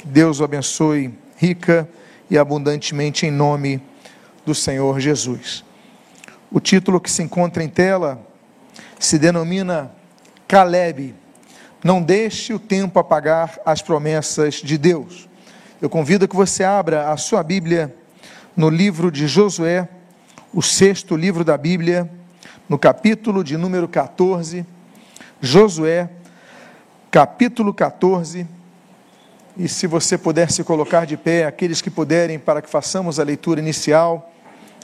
Que Deus o abençoe rica e abundantemente em nome do Senhor Jesus. O título que se encontra em tela se denomina Caleb. Não deixe o tempo apagar as promessas de Deus. Eu convido que você abra a sua Bíblia no livro de Josué, o sexto livro da Bíblia, no capítulo de número 14. Josué, capítulo 14. E se você puder se colocar de pé, aqueles que puderem, para que façamos a leitura inicial,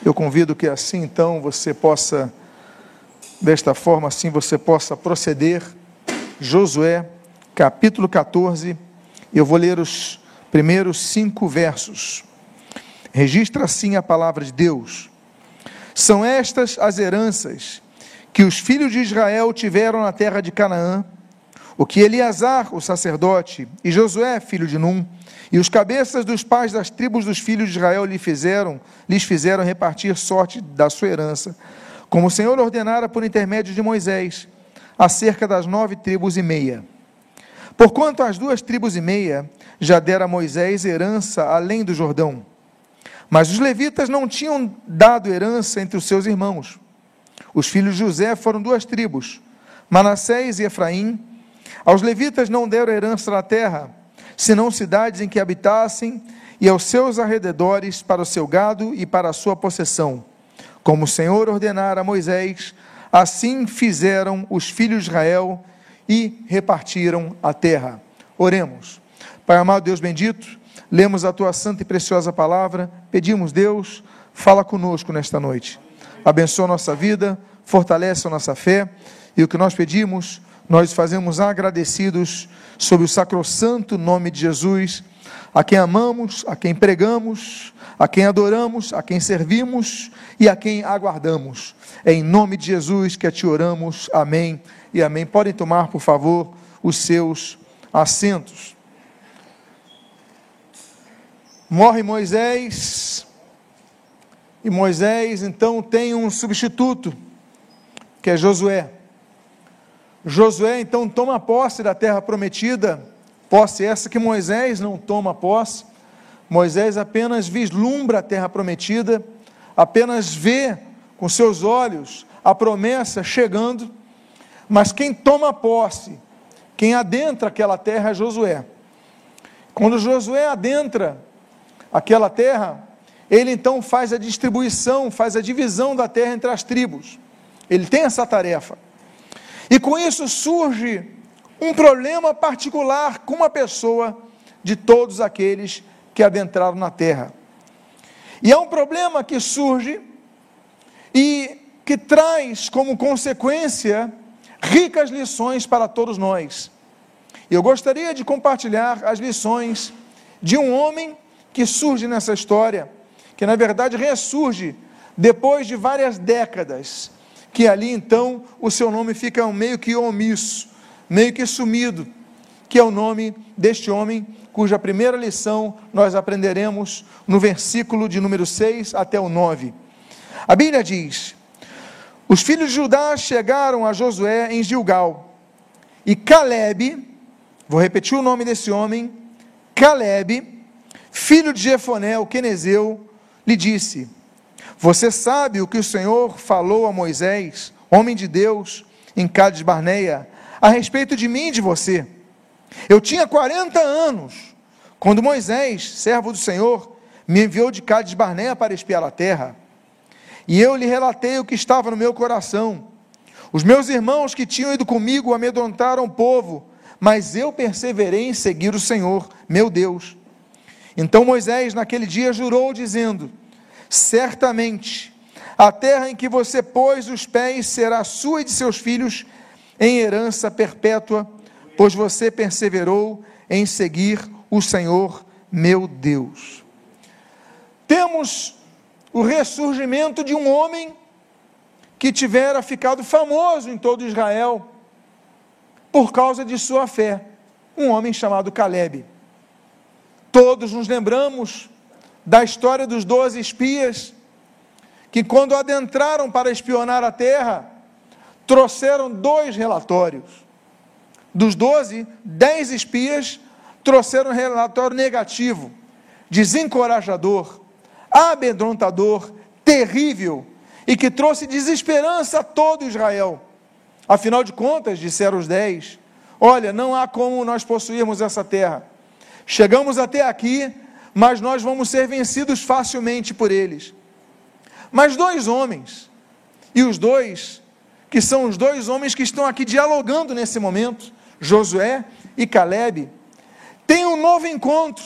eu convido que assim então você possa, desta forma, assim você possa proceder. Josué, capítulo 14, eu vou ler os primeiros cinco versos. Registra assim a palavra de Deus. São estas as heranças que os filhos de Israel tiveram na terra de Canaã, o que Eleazar, o sacerdote, e Josué, filho de Num, e os cabeças dos pais das tribos dos filhos de Israel lhe fizeram, lhes fizeram repartir sorte da sua herança, como o Senhor ordenara por intermédio de Moisés, acerca das nove tribos e meia. Porquanto as duas tribos e meia já dera a Moisés herança além do Jordão, mas os levitas não tinham dado herança entre os seus irmãos. Os filhos de José foram duas tribos, Manassés e Efraim. Aos levitas não deram herança na terra, senão cidades em que habitassem, e aos seus arredores para o seu gado e para a sua possessão. Como o Senhor ordenara a Moisés, assim fizeram os filhos de Israel e repartiram a terra. Oremos. Pai amado, Deus bendito, lemos a tua santa e preciosa palavra, pedimos, Deus, fala conosco nesta noite. Abençoa a nossa vida, fortalece a nossa fé, e o que nós pedimos, nós fazemos agradecidos sob o sacrossanto nome de Jesus, a quem amamos, a quem pregamos, a quem adoramos, a quem servimos e a quem aguardamos. É em nome de Jesus que te oramos. Amém e amém. Podem tomar, por favor, os seus assentos. Morre Moisés, e Moisés então tem um substituto, que é Josué. Josué então toma posse da terra prometida, posse essa que Moisés não toma posse. Moisés apenas vislumbra a terra prometida, apenas vê com seus olhos a promessa chegando, mas quem toma posse, quem adentra aquela terra é Josué. Quando Josué adentra aquela terra, ele então faz a distribuição, faz a divisão da terra entre as tribos. Ele tem essa tarefa. E com isso surge um problema particular com uma pessoa de todos aqueles que adentraram na terra. E é um problema que surge e que traz como consequência ricas lições para todos nós. Eu gostaria de compartilhar as lições de um homem que surge nessa história, que na verdade ressurge depois de várias décadas, que ali então o seu nome fica meio que omisso, meio que sumido, que é o nome deste homem, cuja primeira lição nós aprenderemos no versículo de número 6 até o 9. A Bíblia diz: Os filhos de Judá chegaram a Josué em Gilgal, e Caleb, vou repetir o nome desse homem, Caleb, filho de Jefoné, o quenezeu, lhe disse: Você sabe o que o Senhor falou a Moisés, homem de Deus, em Cádiz Barneia, a respeito de mim e de você. Eu tinha 40 anos quando Moisés, servo do Senhor, me enviou de Cádiz Barneia para espiar a terra. E eu lhe relatei o que estava no meu coração. Os meus irmãos que tinham ido comigo amedrontaram o povo, mas eu perseverei em seguir o Senhor, meu Deus. Então Moisés, naquele dia, jurou, dizendo: Certamente, a terra em que você pôs os pés será sua e de seus filhos em herança perpétua, pois você perseverou em seguir o Senhor meu Deus. Temos o ressurgimento de um homem que tivera ficado famoso em todo Israel por causa de sua fé, um homem chamado Caleb. Todos nos lembramos da história dos doze espias, que quando adentraram para espionar a terra, trouxeram dois relatórios. Dos doze, dez espias trouxeram um relatório negativo, desencorajador, amedrontador, terrível e que trouxe desesperança a todo Israel. Afinal de contas, disseram os dez, olha, não há como nós possuirmos essa terra. Chegamos até aqui, mas nós vamos ser vencidos facilmente por eles. Mas dois homens, e os dois, que são os dois homens que estão aqui dialogando nesse momento, Josué e Caleb, têm um novo encontro.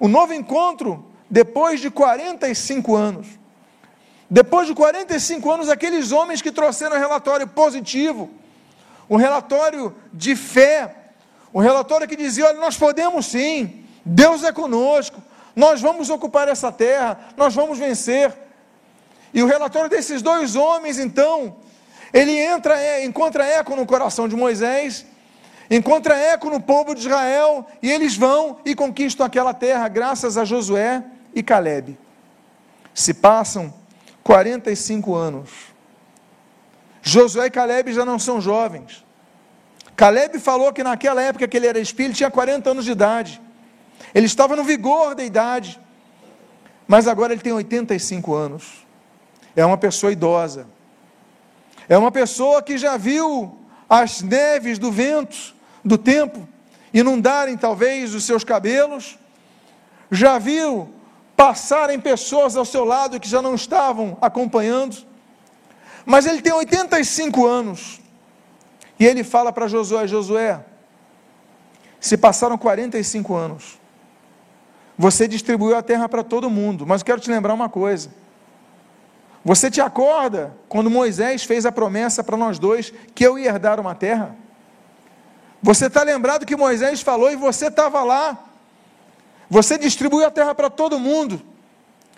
Um novo encontro depois de 45 anos. Depois de 45 anos, aqueles homens que trouxeram um relatório positivo, um relatório de fé, um relatório que dizia: olha, nós podemos sim, Deus é conosco, nós vamos ocupar essa terra, nós vamos vencer. E o relatório desses dois homens, então, ele entra, é, encontra eco no coração de Moisés, encontra eco no povo de Israel, e eles vão e conquistam aquela terra, graças a Josué e Caleb. Se passam 45 anos. Josué e Caleb já não são jovens. Caleb falou que naquela época que ele era espírito tinha 40 anos de idade. Ele estava no vigor da idade. Mas agora ele tem 85 anos. É uma pessoa idosa. É uma pessoa que já viu as neves do vento, do tempo, inundarem talvez os seus cabelos. Já viu passarem pessoas ao seu lado que já não estavam acompanhando. Mas ele tem 85 anos. E ele fala para Josué: Josué, se passaram 45 anos, você distribuiu a terra para todo mundo, mas quero te lembrar uma coisa. Você te acorda quando Moisés fez a promessa para nós dois que eu ia herdar uma terra? Você está lembrado que Moisés falou e você estava lá. Você distribuiu a terra para todo mundo.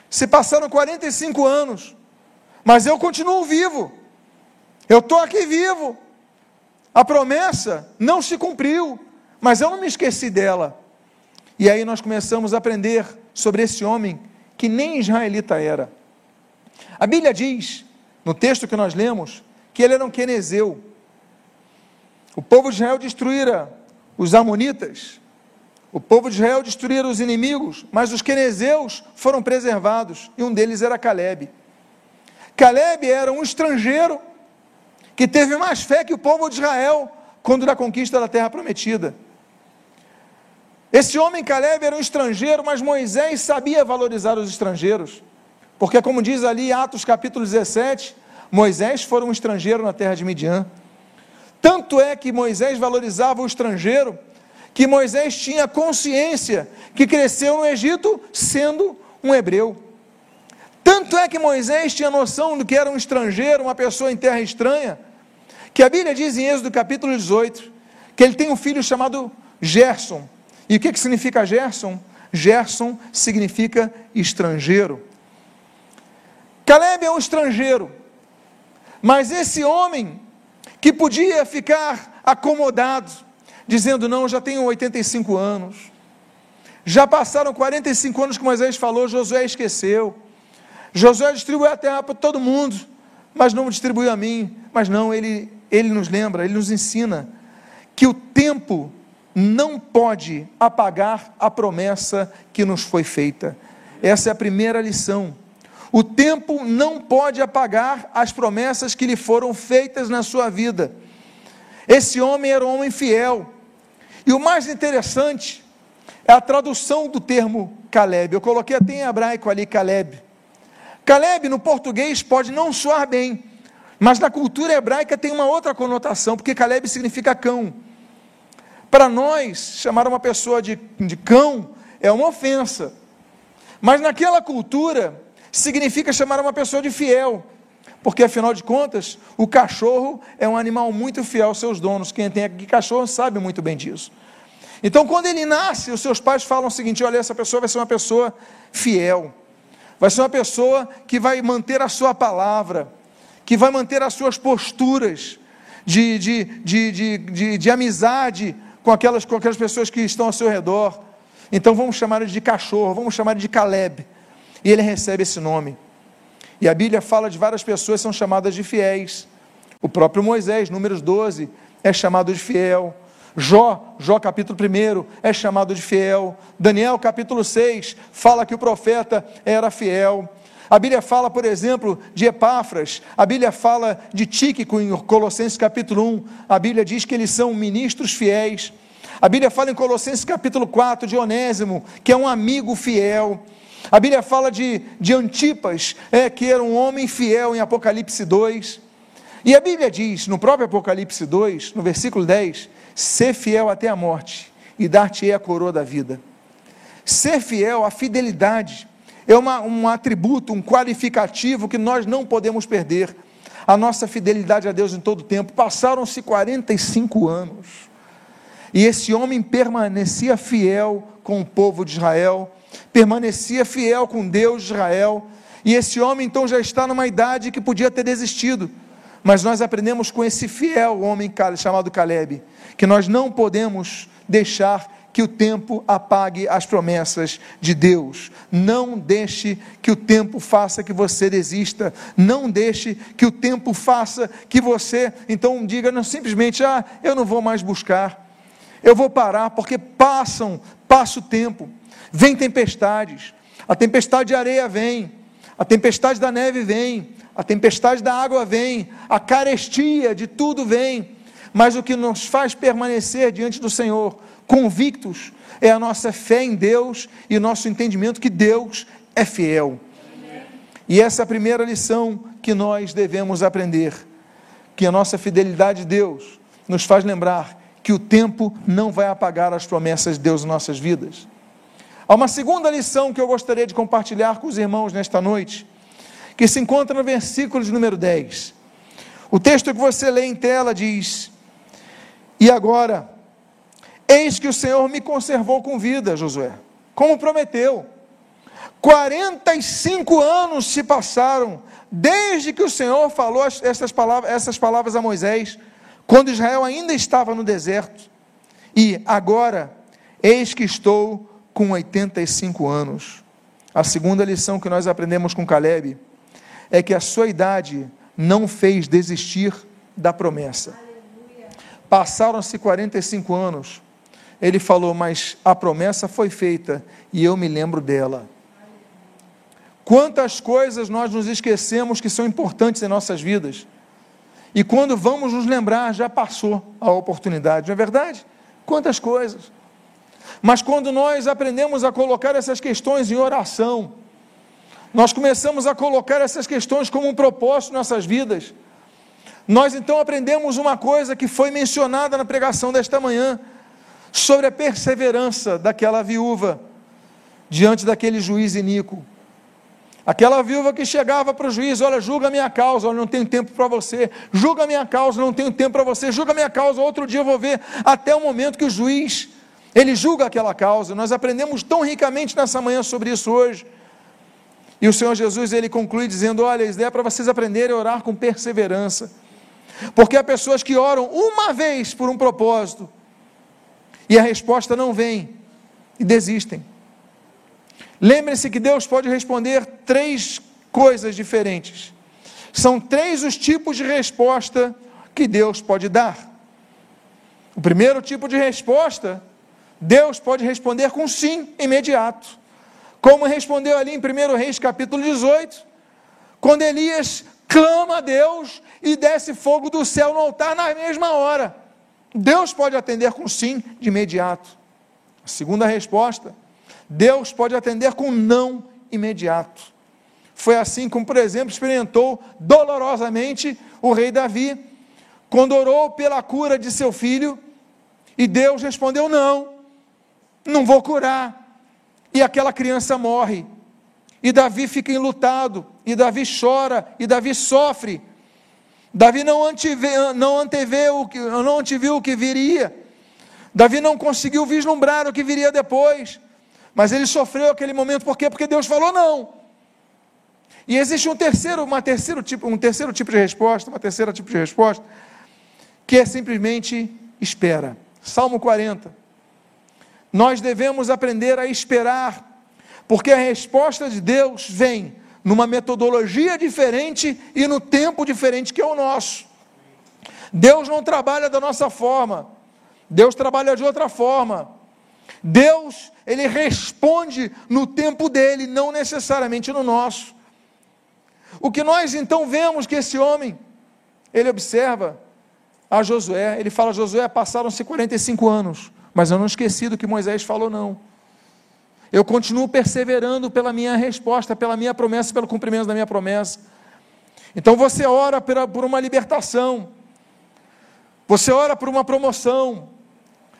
Se passaram 45 anos, mas eu continuo vivo. Eu estou aqui vivo. A promessa não se cumpriu, mas eu não me esqueci dela. E aí nós começamos a aprender sobre esse homem que nem israelita era. A Bíblia diz, no texto que nós lemos, que ele era um quenezeu. O povo de Israel destruíra os amonitas, o povo de Israel destruíra os inimigos, mas os quenezeus foram preservados, e um deles era Caleb. Caleb era um estrangeiro que teve mais fé que o povo de Israel quando na conquista da terra prometida. Esse homem Caleb era um estrangeiro, mas Moisés sabia valorizar os estrangeiros. Porque, como diz ali Atos capítulo 17, Moisés foi um estrangeiro na terra de Midian. Tanto é que Moisés valorizava o estrangeiro que Moisés tinha consciência que cresceu no Egito sendo um hebreu. Tanto é que Moisés tinha noção do que era um estrangeiro, uma pessoa em terra estranha, que a Bíblia diz em Êxodo capítulo 18, que ele tem um filho chamado Gerson. E o que, que significa Gerson? Gerson significa estrangeiro. Caleb é um estrangeiro, mas esse homem que podia ficar acomodado, dizendo: Não, já tenho 85 anos. Já passaram 45 anos que Moisés falou, Josué esqueceu. Josué distribuiu a terra para todo mundo, mas não distribuiu a mim. Mas não, ele, ele nos lembra, ele nos ensina que o tempo não pode apagar a promessa que nos foi feita. Essa é a primeira lição. O tempo não pode apagar as promessas que lhe foram feitas na sua vida. Esse homem era um homem fiel, e o mais interessante é a tradução do termo Caleb. Eu coloquei até em hebraico ali Caleb. Caleb no português pode não soar bem, mas na cultura hebraica tem uma outra conotação, porque Caleb significa cão. Para nós, chamar uma pessoa de, de cão é uma ofensa, mas naquela cultura significa chamar uma pessoa de fiel, porque afinal de contas, o cachorro é um animal muito fiel aos seus donos. Quem tem aqui cachorro sabe muito bem disso. Então, quando ele nasce, os seus pais falam o seguinte: olha, essa pessoa vai ser uma pessoa fiel, vai ser uma pessoa que vai manter a sua palavra, que vai manter as suas posturas de, de, de, de, de, de amizade com aquelas, com aquelas pessoas que estão ao seu redor. Então, vamos chamar ele de cachorro, vamos chamar ele de Caleb. E ele recebe esse nome. E a Bíblia fala de várias pessoas que são chamadas de fiéis. O próprio Moisés, números 12, é chamado de fiel. Jó, Jó capítulo 1, é chamado de fiel. Daniel capítulo 6 fala que o profeta era fiel. A Bíblia fala, por exemplo, de Epáfras, a Bíblia fala de Tíquico em Colossenses capítulo 1, a Bíblia diz que eles são ministros fiéis. A Bíblia fala em Colossenses capítulo 4 de Onésimo, que é um amigo fiel. A Bíblia fala de, de Antipas, é, que era um homem fiel em Apocalipse 2. E a Bíblia diz, no próprio Apocalipse 2, no versículo 10, ser fiel até a morte e dar-te a coroa da vida. Ser fiel, a fidelidade, é uma, um atributo, um qualificativo que nós não podemos perder. A nossa fidelidade a Deus em todo o tempo. Passaram-se 45 anos. E esse homem permanecia fiel com o povo de Israel, permanecia fiel com Deus de Israel. E esse homem então já está numa idade que podia ter desistido. Mas nós aprendemos com esse fiel homem chamado Caleb, que nós não podemos deixar que o tempo apague as promessas de Deus. Não deixe que o tempo faça que você desista. Não deixe que o tempo faça que você então diga não simplesmente ah, eu não vou mais buscar. Eu vou parar porque passam, passa o tempo. Vem tempestades. A tempestade de areia vem. A tempestade da neve vem. A tempestade da água vem. A carestia de tudo vem. Mas o que nos faz permanecer diante do Senhor convictos é a nossa fé em Deus e o nosso entendimento que Deus é fiel. E essa é a primeira lição que nós devemos aprender, que a nossa fidelidade a Deus nos faz lembrar que o tempo não vai apagar as promessas de Deus em nossas vidas. Há uma segunda lição que eu gostaria de compartilhar com os irmãos nesta noite, que se encontra no versículo de número 10. O texto que você lê em tela diz: E agora, Eis que o Senhor me conservou com vida, Josué, como prometeu. 45 anos se passaram desde que o Senhor falou essas palavras, essas palavras a Moisés, quando Israel ainda estava no deserto. E agora, eis que estou com 85 anos. A segunda lição que nós aprendemos com Caleb é que a sua idade não fez desistir da promessa. Passaram-se 45 anos ele falou: Mas a promessa foi feita e eu me lembro dela. Quantas coisas nós nos esquecemos que são importantes em nossas vidas. E quando vamos nos lembrar, já passou a oportunidade, não é verdade? Quantas coisas. Mas quando nós aprendemos a colocar essas questões em oração, nós começamos a colocar essas questões como um propósito em nossas vidas. Nós então aprendemos uma coisa que foi mencionada na pregação desta manhã, sobre a perseverança daquela viúva diante daquele juiz iníquo. Aquela viúva que chegava para o juiz, olha, julga a minha causa, olha, não tenho tempo para você, julga a minha causa, não tenho tempo para você, julga a minha causa, outro dia eu vou ver, até o momento que o juiz, ele julga aquela causa. Nós aprendemos tão ricamente nessa manhã sobre isso hoje. E o Senhor Jesus, ele conclui dizendo, olha, isso é para vocês aprenderem a orar com perseverança. Porque há pessoas que oram uma vez por um propósito, e a resposta não vem e desistem. Lembre-se que Deus pode responder três coisas diferentes. São três os tipos de resposta que Deus pode dar. O primeiro tipo de resposta, Deus pode responder com sim imediato. Como respondeu ali em 1 Reis capítulo 18, quando Elias clama a Deus e desce fogo do céu no altar na mesma hora. Deus pode atender com sim de imediato. A segunda resposta, Deus pode atender com não imediato. Foi assim como, por exemplo, experimentou dolorosamente o rei Davi, quando orou pela cura de seu filho, e Deus respondeu: Não, não vou curar. E aquela criança morre. E Davi fica enlutado, e Davi chora, e Davi sofre. Davi não, antevê, não não anteviu o que viria. Davi não conseguiu vislumbrar o que viria depois. Mas ele sofreu aquele momento, por quê? Porque Deus falou não. E existe um terceiro, uma terceiro tipo, um terceiro tipo de resposta, uma terceira tipo de resposta, que é simplesmente espera. Salmo 40. Nós devemos aprender a esperar, porque a resposta de Deus vem numa metodologia diferente e no tempo diferente que é o nosso. Deus não trabalha da nossa forma. Deus trabalha de outra forma. Deus, ele responde no tempo dele, não necessariamente no nosso. O que nós então vemos que esse homem, ele observa a Josué, ele fala: Josué, passaram-se 45 anos, mas eu não esqueci do que Moisés falou, não. Eu continuo perseverando pela minha resposta, pela minha promessa, pelo cumprimento da minha promessa. Então você ora por uma libertação, você ora por uma promoção,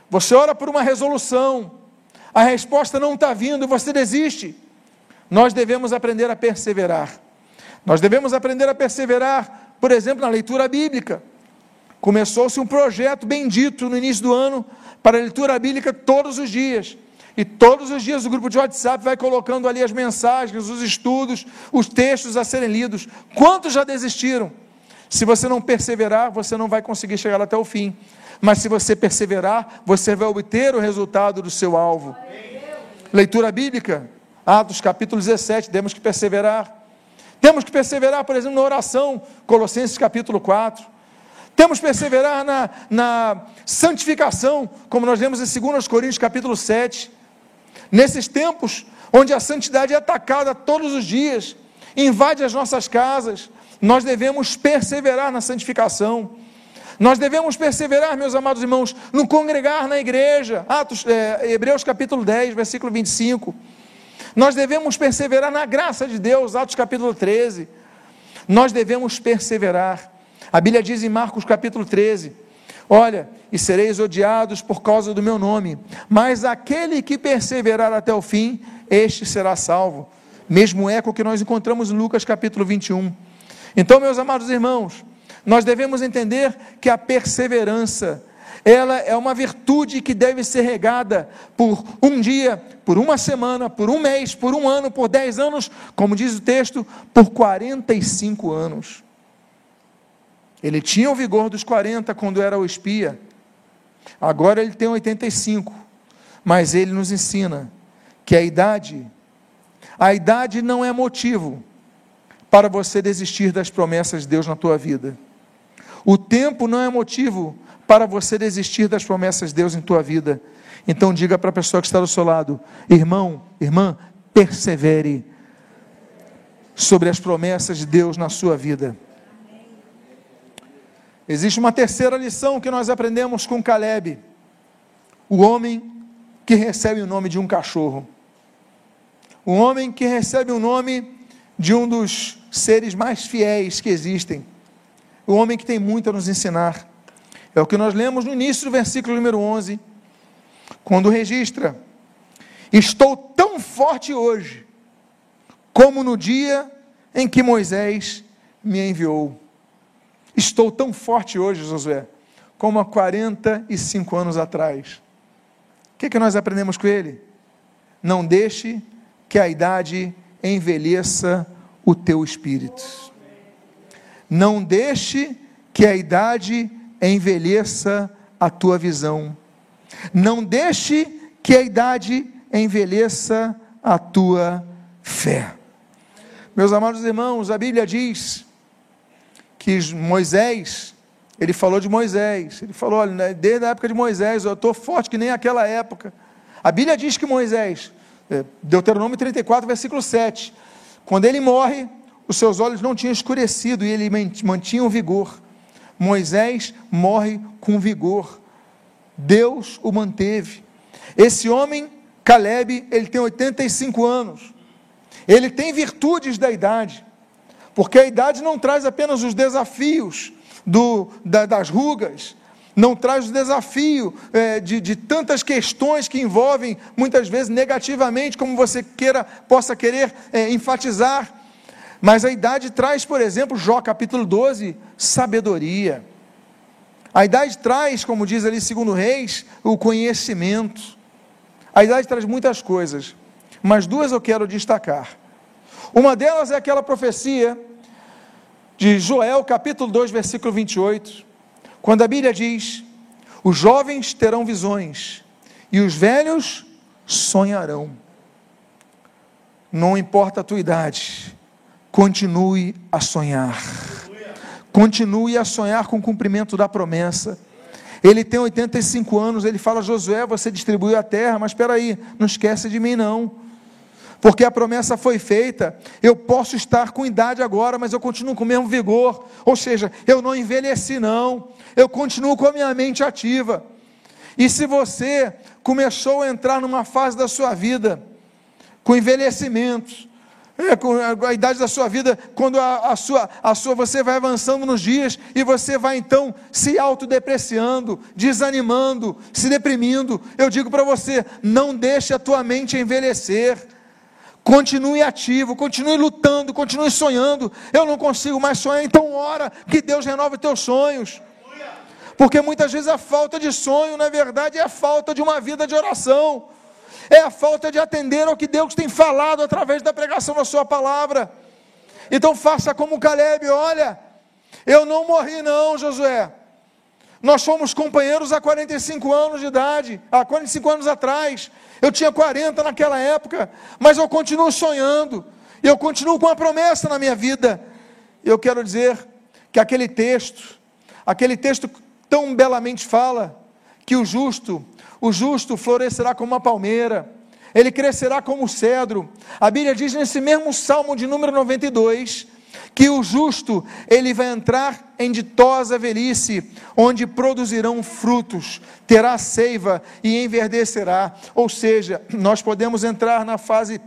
você ora por uma resolução, a resposta não está vindo você desiste. Nós devemos aprender a perseverar. Nós devemos aprender a perseverar, por exemplo, na leitura bíblica. Começou-se um projeto bendito no início do ano para a leitura bíblica todos os dias. E todos os dias o grupo de WhatsApp vai colocando ali as mensagens, os estudos, os textos a serem lidos. Quantos já desistiram? Se você não perseverar, você não vai conseguir chegar até o fim. Mas se você perseverar, você vai obter o resultado do seu alvo. Leitura bíblica, Atos capítulo 17, temos que perseverar. Temos que perseverar, por exemplo, na oração, Colossenses capítulo 4. Temos que perseverar na, na santificação, como nós lemos em 2 Coríntios capítulo 7. Nesses tempos, onde a santidade é atacada todos os dias, invade as nossas casas, nós devemos perseverar na santificação. Nós devemos perseverar, meus amados irmãos, no congregar na igreja. Atos, é, Hebreus capítulo 10, versículo 25. Nós devemos perseverar na graça de Deus, Atos capítulo 13. Nós devemos perseverar. A Bíblia diz em Marcos capítulo 13: Olha, e sereis odiados por causa do meu nome, mas aquele que perseverar até o fim, este será salvo. Mesmo eco que nós encontramos em Lucas capítulo 21. Então, meus amados irmãos, nós devemos entender que a perseverança, ela é uma virtude que deve ser regada por um dia, por uma semana, por um mês, por um ano, por dez anos, como diz o texto, por 45 anos. Ele tinha o vigor dos 40 quando era o espia, agora ele tem 85, mas ele nos ensina que a idade, a idade não é motivo para você desistir das promessas de Deus na tua vida. O tempo não é motivo para você desistir das promessas de Deus em tua vida. Então diga para a pessoa que está do seu lado, irmão, irmã, persevere sobre as promessas de Deus na sua vida. Existe uma terceira lição que nós aprendemos com Caleb, o homem que recebe o nome de um cachorro. O homem que recebe o nome de um dos seres mais fiéis que existem o homem que tem muito a nos ensinar. É o que nós lemos no início do versículo número 11, quando registra: Estou tão forte hoje, como no dia em que Moisés me enviou. Estou tão forte hoje, Josué, como há 45 anos atrás. O que, é que nós aprendemos com ele? Não deixe que a idade envelheça o teu espírito. Não deixe que a idade envelheça a tua visão. Não deixe que a idade envelheça a tua fé. Meus amados irmãos, a Bíblia diz que Moisés, ele falou de Moisés, ele falou, olha, né, desde a época de Moisés, eu estou forte que nem aquela época. A Bíblia diz que Moisés, é, Deuteronômio 34, versículo 7, quando ele morre, os seus olhos não tinham escurecido e ele mantinha o vigor. Moisés morre com vigor. Deus o manteve. Esse homem, Caleb, ele tem 85 anos. Ele tem virtudes da idade, porque a idade não traz apenas os desafios do, da, das rugas, não traz o desafio é, de, de tantas questões que envolvem, muitas vezes negativamente, como você queira, possa querer é, enfatizar mas a idade traz, por exemplo, Jó capítulo 12, sabedoria. A idade traz, como diz ali segundo Reis, o conhecimento. A idade traz muitas coisas, mas duas eu quero destacar. Uma delas é aquela profecia de Joel, capítulo 2, versículo 28, quando a Bíblia diz: Os jovens terão visões e os velhos sonharão. Não importa a tua idade, Continue a sonhar. Continue a sonhar com o cumprimento da promessa. Ele tem 85 anos, ele fala: Josué, você distribuiu a terra, mas espera aí, não esquece de mim não. Porque a promessa foi feita, eu posso estar com idade agora, mas eu continuo com o mesmo vigor. Ou seja, eu não envelheci, não. Eu continuo com a minha mente ativa. E se você começou a entrar numa fase da sua vida com envelhecimento, é, com a idade da sua vida, quando a, a, sua, a sua, você vai avançando nos dias e você vai então se autodepreciando, desanimando, se deprimindo. Eu digo para você: não deixe a tua mente envelhecer. Continue ativo, continue lutando, continue sonhando. Eu não consigo mais sonhar, então ora que Deus renove teus sonhos. Porque muitas vezes a falta de sonho, na verdade, é a falta de uma vida de oração é a falta de atender ao que Deus tem falado através da pregação da Sua palavra. Então faça como Caleb: olha, eu não morri, não, Josué. Nós fomos companheiros há 45 anos de idade, há 45 anos atrás. Eu tinha 40 naquela época, mas eu continuo sonhando, eu continuo com a promessa na minha vida. Eu quero dizer que aquele texto, aquele texto tão belamente fala que o justo o justo florescerá como uma palmeira, ele crescerá como o cedro. A Bíblia diz nesse mesmo Salmo de número 92 que o justo ele vai entrar em ditosa velhice, onde produzirão frutos, terá seiva e enverdecerá. Ou seja, nós podemos entrar na fase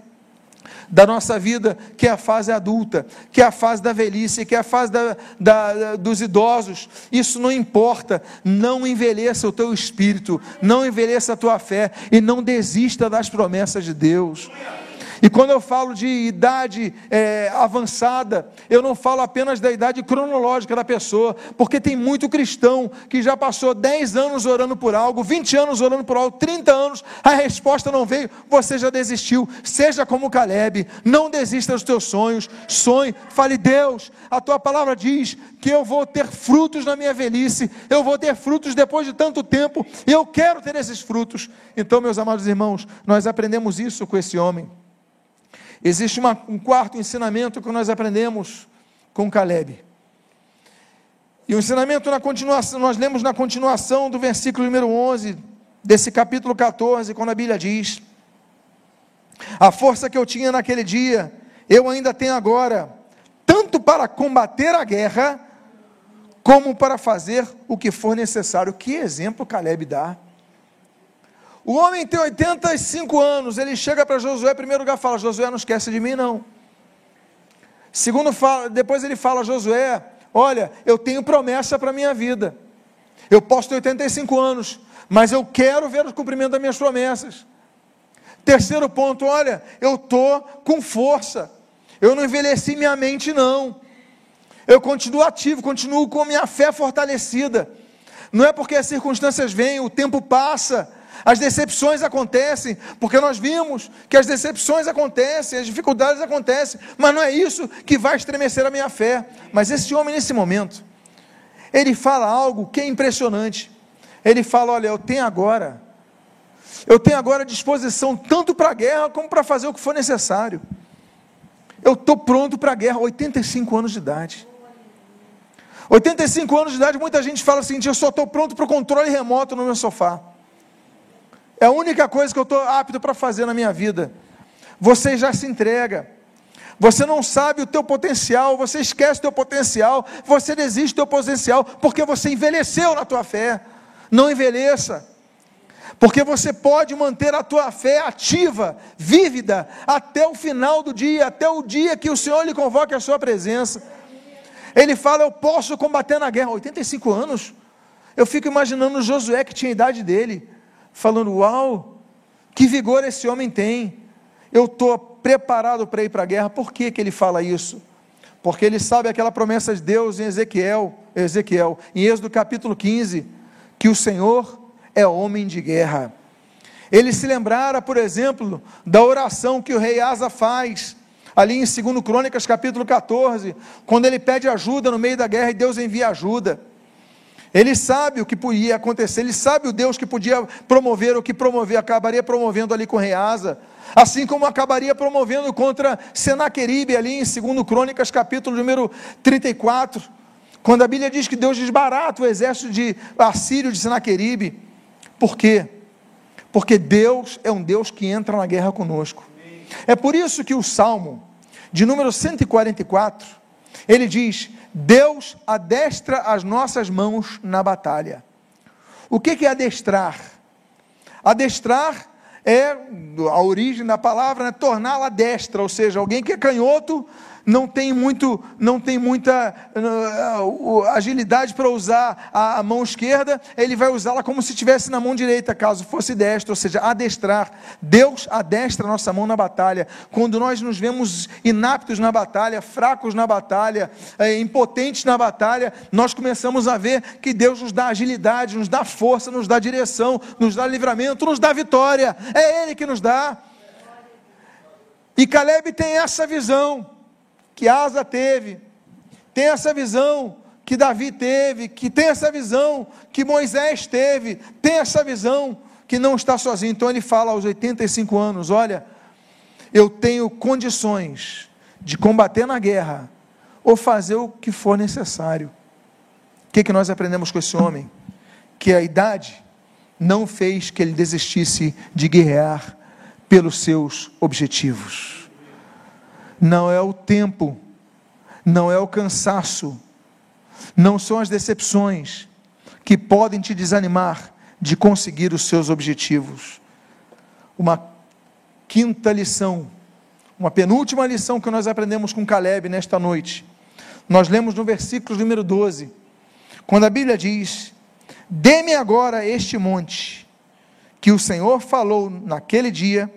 da nossa vida, que é a fase adulta, que é a fase da velhice, que é a fase da, da, dos idosos. Isso não importa. Não envelheça o teu espírito, não envelheça a tua fé e não desista das promessas de Deus. E quando eu falo de idade é, avançada, eu não falo apenas da idade cronológica da pessoa, porque tem muito cristão que já passou 10 anos orando por algo, 20 anos orando por algo, 30 anos, a resposta não veio, você já desistiu. Seja como Caleb, não desista dos teus sonhos, sonhe, fale, Deus, a tua palavra diz que eu vou ter frutos na minha velhice, eu vou ter frutos depois de tanto tempo, e eu quero ter esses frutos. Então, meus amados irmãos, nós aprendemos isso com esse homem. Existe uma, um quarto ensinamento que nós aprendemos com Caleb. E o ensinamento na continuação, nós lemos na continuação do versículo número 11 desse capítulo 14, quando a Bíblia diz: A força que eu tinha naquele dia, eu ainda tenho agora, tanto para combater a guerra, como para fazer o que for necessário. Que exemplo Caleb dá. O homem tem 85 anos, ele chega para Josué, primeiro lugar fala: Josué, não esquece de mim, não. Segundo, depois ele fala: Josué, olha, eu tenho promessa para a minha vida. Eu posso ter 85 anos, mas eu quero ver o cumprimento das minhas promessas. Terceiro ponto, olha, eu estou com força. Eu não envelheci minha mente, não. Eu continuo ativo, continuo com minha fé fortalecida. Não é porque as circunstâncias vêm, o tempo passa, as decepções acontecem, porque nós vimos que as decepções acontecem, as dificuldades acontecem, mas não é isso que vai estremecer a minha fé. Mas esse homem, nesse momento, ele fala algo que é impressionante. Ele fala: Olha, eu tenho agora, eu tenho agora disposição tanto para a guerra como para fazer o que for necessário. Eu estou pronto para a guerra, 85 anos de idade. 85 anos de idade, muita gente fala assim: eu só estou pronto para o controle remoto no meu sofá. É a única coisa que eu estou apto para fazer na minha vida. Você já se entrega. Você não sabe o teu potencial, você esquece o teu potencial, você desiste do teu potencial, porque você envelheceu na tua fé. Não envelheça. Porque você pode manter a tua fé ativa, vívida, até o final do dia, até o dia que o Senhor lhe convoque a sua presença. Ele fala: Eu posso combater na guerra. 85 anos. Eu fico imaginando Josué, que tinha a idade dele falando: Uau, que vigor esse homem tem. Eu estou preparado para ir para a guerra. Por que, que ele fala isso? Porque ele sabe aquela promessa de Deus em Ezequiel, Ezequiel, em Êxodo capítulo 15, que o Senhor é homem de guerra. Ele se lembrara, por exemplo, da oração que o rei Asa faz, ali em 2 Crônicas capítulo 14, quando ele pede ajuda no meio da guerra e Deus envia ajuda. Ele sabe o que podia acontecer, ele sabe o Deus que podia promover o que promover, acabaria promovendo ali com Reasa, assim como acabaria promovendo contra Senaqueribe ali em 2 Crônicas, capítulo número 34, Quando a Bíblia diz que Deus desbarata o exército de Assírio de Senaqueribe, por quê? Porque Deus é um Deus que entra na guerra conosco. É por isso que o Salmo, de número 144, ele diz: Deus adestra as nossas mãos na batalha. O que é adestrar? Adestrar é a origem da palavra, né? torná-la destra, ou seja, alguém que é canhoto não tem, muito, não tem muita uh, agilidade para usar a, a, mão esquerda, ele vai usá-la como se estivesse na mão direita, caso fosse destra, ou seja, adestrar. Deus adestra nossa mão na batalha. Quando nós nos vemos inaptos na batalha, fracos na batalha, é, impotentes na batalha, nós começamos a ver que Deus nos dá agilidade, nos dá força, nos dá direção, nos dá livramento, nos dá vitória. É Ele que nos dá. E Caleb tem essa visão que Asa teve, tem essa visão que Davi teve, que tem essa visão que Moisés teve, tem essa visão que não está sozinho. Então ele fala aos 85 anos: Olha, eu tenho condições de combater na guerra ou fazer o que for necessário. O que, que nós aprendemos com esse homem? Que a idade não fez que ele desistisse de guerrear pelos seus objetivos não é o tempo, não é o cansaço, não são as decepções que podem te desanimar de conseguir os seus objetivos. Uma quinta lição, uma penúltima lição que nós aprendemos com Caleb nesta noite. Nós lemos no versículo número 12, quando a Bíblia diz: Dê-me agora este monte que o Senhor falou naquele dia,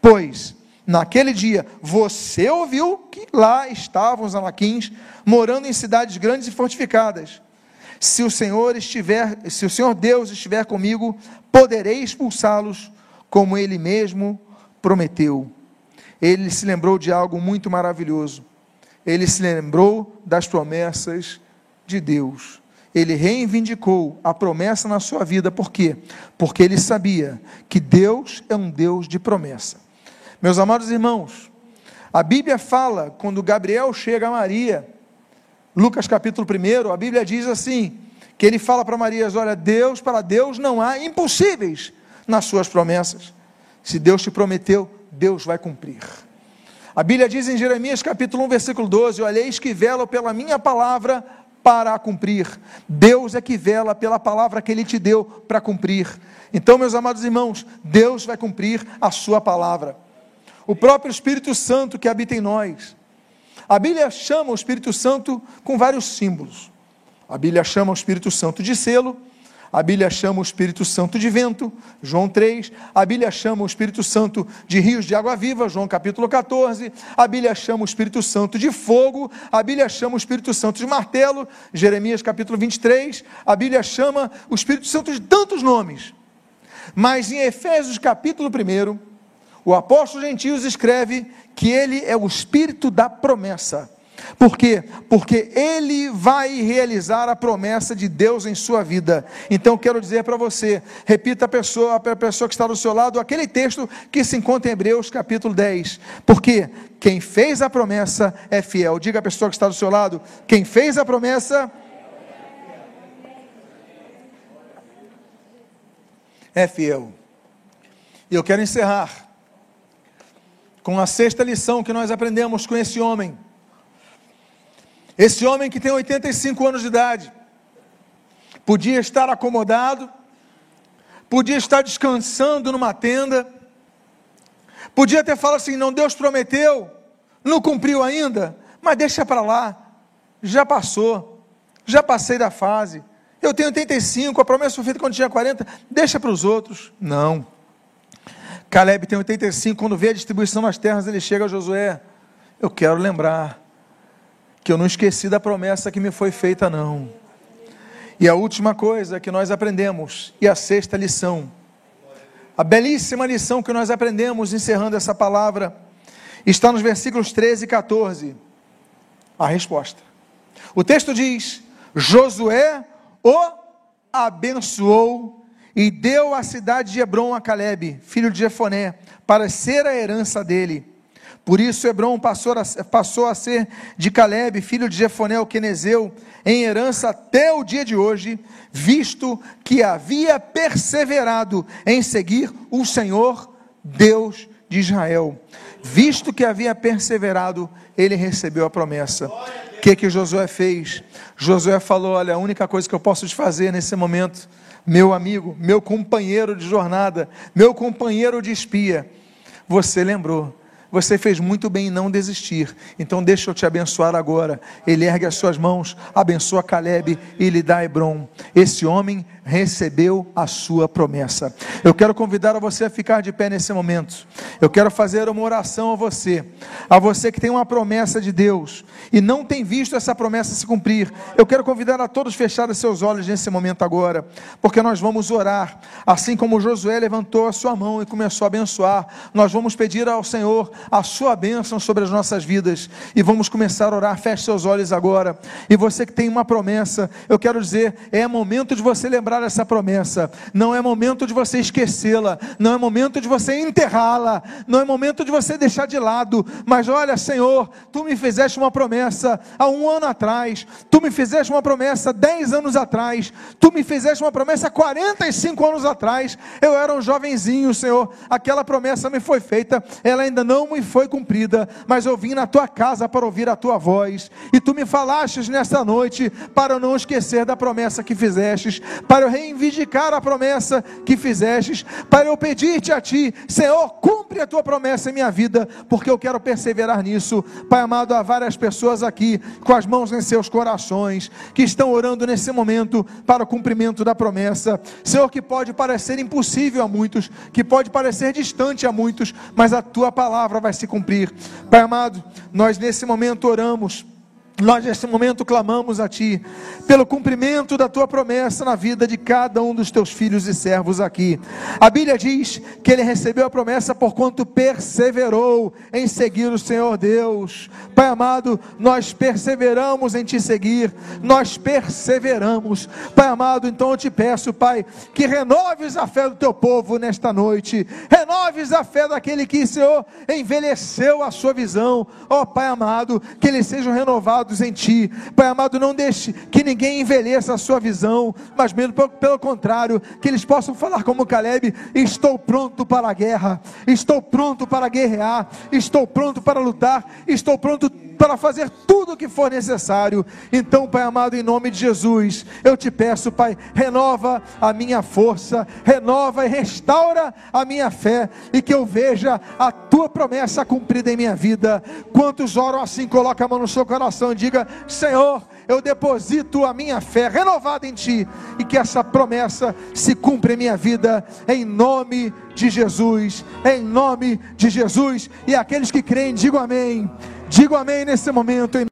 pois Naquele dia, você ouviu que lá estavam os anaquins, morando em cidades grandes e fortificadas. Se o Senhor estiver, se o Senhor Deus estiver comigo, poderei expulsá-los, como ele mesmo prometeu. Ele se lembrou de algo muito maravilhoso. Ele se lembrou das promessas de Deus. Ele reivindicou a promessa na sua vida, por quê? Porque ele sabia que Deus é um Deus de promessa. Meus amados irmãos, a Bíblia fala, quando Gabriel chega a Maria, Lucas capítulo 1, a Bíblia diz assim: que ele fala para Maria: olha, Deus, para Deus não há impossíveis nas suas promessas. Se Deus te prometeu, Deus vai cumprir. A Bíblia diz em Jeremias capítulo 1, versículo 12: Olha, eis que velo pela minha palavra para a cumprir. Deus é que vela pela palavra que Ele te deu para cumprir. Então, meus amados irmãos, Deus vai cumprir a sua palavra o próprio Espírito Santo que habita em nós. A Bíblia chama o Espírito Santo com vários símbolos. A Bíblia chama o Espírito Santo de selo, a Bíblia chama o Espírito Santo de vento, João 3. A Bíblia chama o Espírito Santo de rios de água viva, João capítulo 14. A Bíblia chama o Espírito Santo de fogo. A Bíblia chama o Espírito Santo de martelo, Jeremias capítulo 23. A Bíblia chama o Espírito Santo de tantos nomes. Mas em Efésios capítulo 1, o apóstolo Gentios escreve que ele é o espírito da promessa. Por quê? Porque ele vai realizar a promessa de Deus em sua vida. Então quero dizer para você, repita a pessoa, a pessoa que está do seu lado, aquele texto que se encontra em Hebreus capítulo 10. Porque quem fez a promessa é fiel. Diga a pessoa que está do seu lado, quem fez a promessa é fiel. E eu quero encerrar com a sexta lição que nós aprendemos com esse homem. Esse homem que tem 85 anos de idade, podia estar acomodado, podia estar descansando numa tenda, podia ter falado assim: não, Deus prometeu, não cumpriu ainda, mas deixa para lá, já passou, já passei da fase. Eu tenho 85, a promessa foi feita quando tinha 40, deixa para os outros. Não. Caleb tem 85, quando vê a distribuição das terras, ele chega a Josué. Eu quero lembrar que eu não esqueci da promessa que me foi feita, não. E a última coisa que nós aprendemos, e a sexta lição, a belíssima lição que nós aprendemos encerrando essa palavra, está nos versículos 13 e 14. A resposta. O texto diz: Josué o abençoou e deu a cidade de Hebron a Caleb, filho de Jefoné, para ser a herança dele. Por isso Hebron passou a, passou a ser de Caleb, filho de Jefoné o Quenezeu, em herança até o dia de hoje, visto que havia perseverado em seguir o Senhor Deus de Israel. Visto que havia perseverado, ele recebeu a promessa. O que, que Josué fez? Josué falou: Olha, a única coisa que eu posso te fazer nesse momento, meu amigo, meu companheiro de jornada, meu companheiro de espia, você lembrou você fez muito bem em não desistir. Então deixa eu te abençoar agora. Ele ergue as suas mãos, abençoa Caleb e lhe dá Hebron. Esse homem recebeu a sua promessa. Eu quero convidar a você a ficar de pé nesse momento. Eu quero fazer uma oração a você, a você que tem uma promessa de Deus e não tem visto essa promessa se cumprir. Eu quero convidar a todos a fechar seus olhos nesse momento agora, porque nós vamos orar, assim como Josué levantou a sua mão e começou a abençoar. Nós vamos pedir ao Senhor a sua bênção sobre as nossas vidas e vamos começar a orar. Feche seus olhos agora. E você que tem uma promessa, eu quero dizer, é momento de você lembrar lembrar essa promessa, não é momento de você esquecê-la, não é momento de você enterrá-la, não é momento de você deixar de lado, mas olha, Senhor, tu me fizeste uma promessa há um ano atrás, tu me fizeste uma promessa dez anos atrás, tu me fizeste uma promessa 45 anos atrás, eu era um jovenzinho, Senhor, aquela promessa me foi feita, ela ainda não me foi cumprida, mas eu vim na tua casa para ouvir a tua voz, e tu me falastes nesta noite para eu não esquecer da promessa que fizestes, para eu reivindicar a promessa que fizestes, para eu pedir-te a ti, Senhor, cumpre a tua promessa em minha vida, porque eu quero perseverar nisso. Pai amado, há várias pessoas aqui com as mãos em seus corações que estão orando nesse momento para o cumprimento da promessa. Senhor, que pode parecer impossível a muitos, que pode parecer distante a muitos, mas a tua palavra vai se cumprir. Pai amado, nós nesse momento oramos nós nesse momento clamamos a Ti, pelo cumprimento da Tua promessa na vida de cada um dos Teus filhos e servos aqui. A Bíblia diz que ele recebeu a promessa por quanto perseverou em seguir o Senhor Deus. Pai amado, nós perseveramos em Te seguir, nós perseveramos. Pai amado, então eu te peço, Pai, que renoves a fé do Teu povo nesta noite, renoves a fé daquele que, Senhor, envelheceu a sua visão. Ó oh, Pai amado, que eles sejam renovados em ti. Pai amado, não deixe que ninguém envelheça a sua visão, mas mesmo pelo, contrário, que eles possam falar como Caleb: estou pronto para a guerra, estou pronto para guerrear, estou pronto para lutar, estou pronto para fazer tudo o que for necessário. Então, Pai amado, em nome de Jesus, eu te peço, Pai, renova a minha força, renova e restaura a minha fé, e que eu veja a tua promessa cumprida em minha vida. Quantos oram assim, coloca a mão no seu coração diga: Senhor, eu deposito a minha fé renovada em Ti, e que essa promessa se cumpra em minha vida, em nome de Jesus, em nome de Jesus. E aqueles que creem, digam amém. Digo amém nesse momento.